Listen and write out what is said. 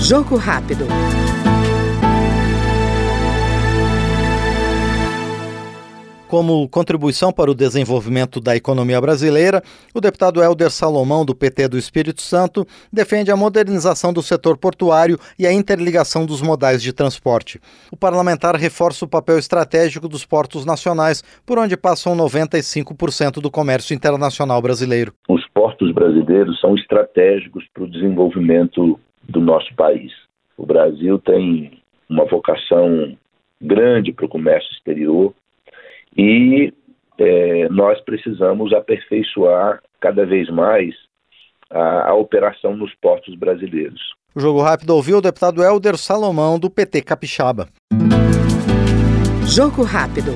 Jogo rápido. Como contribuição para o desenvolvimento da economia brasileira, o deputado Helder Salomão, do PT do Espírito Santo, defende a modernização do setor portuário e a interligação dos modais de transporte. O parlamentar reforça o papel estratégico dos portos nacionais, por onde passam 95% do comércio internacional brasileiro. Os portos brasileiros são estratégicos para o desenvolvimento do nosso país. O Brasil tem uma vocação grande para o comércio exterior e é, nós precisamos aperfeiçoar cada vez mais a, a operação nos portos brasileiros. O Jogo Rápido ouviu o deputado Helder Salomão, do PT Capixaba. Jogo Rápido.